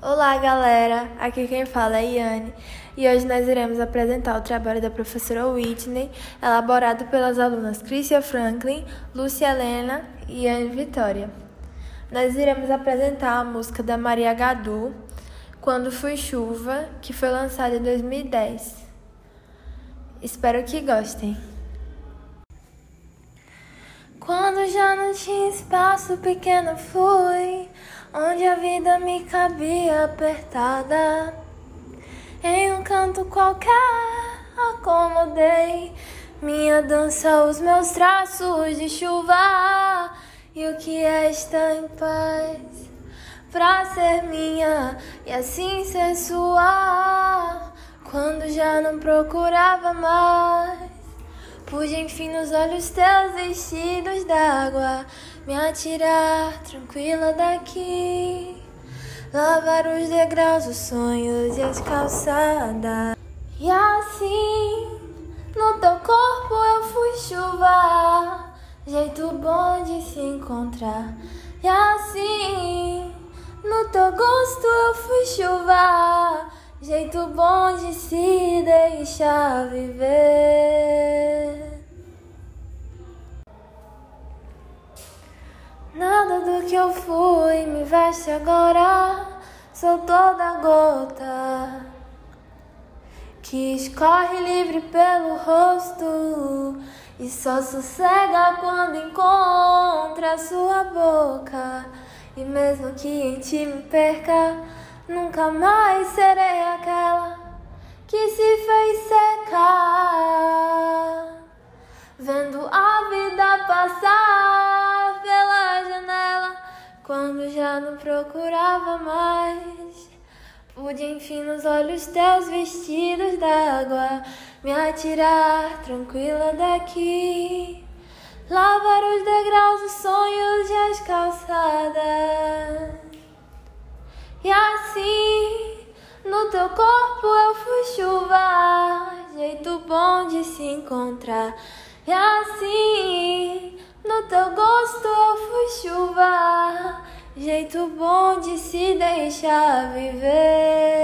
Olá, galera! Aqui quem fala é Iane e hoje nós iremos apresentar o trabalho da professora Whitney, elaborado pelas alunas Crícia Franklin, Lúcia Helena e Anne Vitória. Nós iremos apresentar a música da Maria Gadu, Quando Fui Chuva, que foi lançada em 2010. Espero que gostem. Quando já não tinha espaço, pequeno fui a vida me cabia apertada. Em um canto qualquer, acomodei minha dança, os meus traços de chuva. E o que é estar em paz pra ser minha e assim ser sua. Quando já não procurava mais. Pude enfim nos olhos teus vestidos d'água me atirar tranquila daqui, lavar os degraus, os sonhos e as calçadas. E assim, no teu corpo eu fui chuva, jeito bom de se encontrar. E assim, no teu gosto eu fui chuva, jeito bom de se deixar viver. Nada do que eu fui me veste agora, sou toda gota que escorre livre pelo rosto e só sossega quando encontra sua boca. E mesmo que em ti me perca, nunca mais serei aquela que se fez secar, quando já não procurava mais. Pude enfim nos olhos teus vestidos d'água me atirar tranquila daqui. Lavar os degraus, os sonhos e as calçadas. E assim, no teu corpo eu fui chuva, jeito bom de se encontrar. E assim, no teu gosto eu chuva, jeito bom de se deixar viver.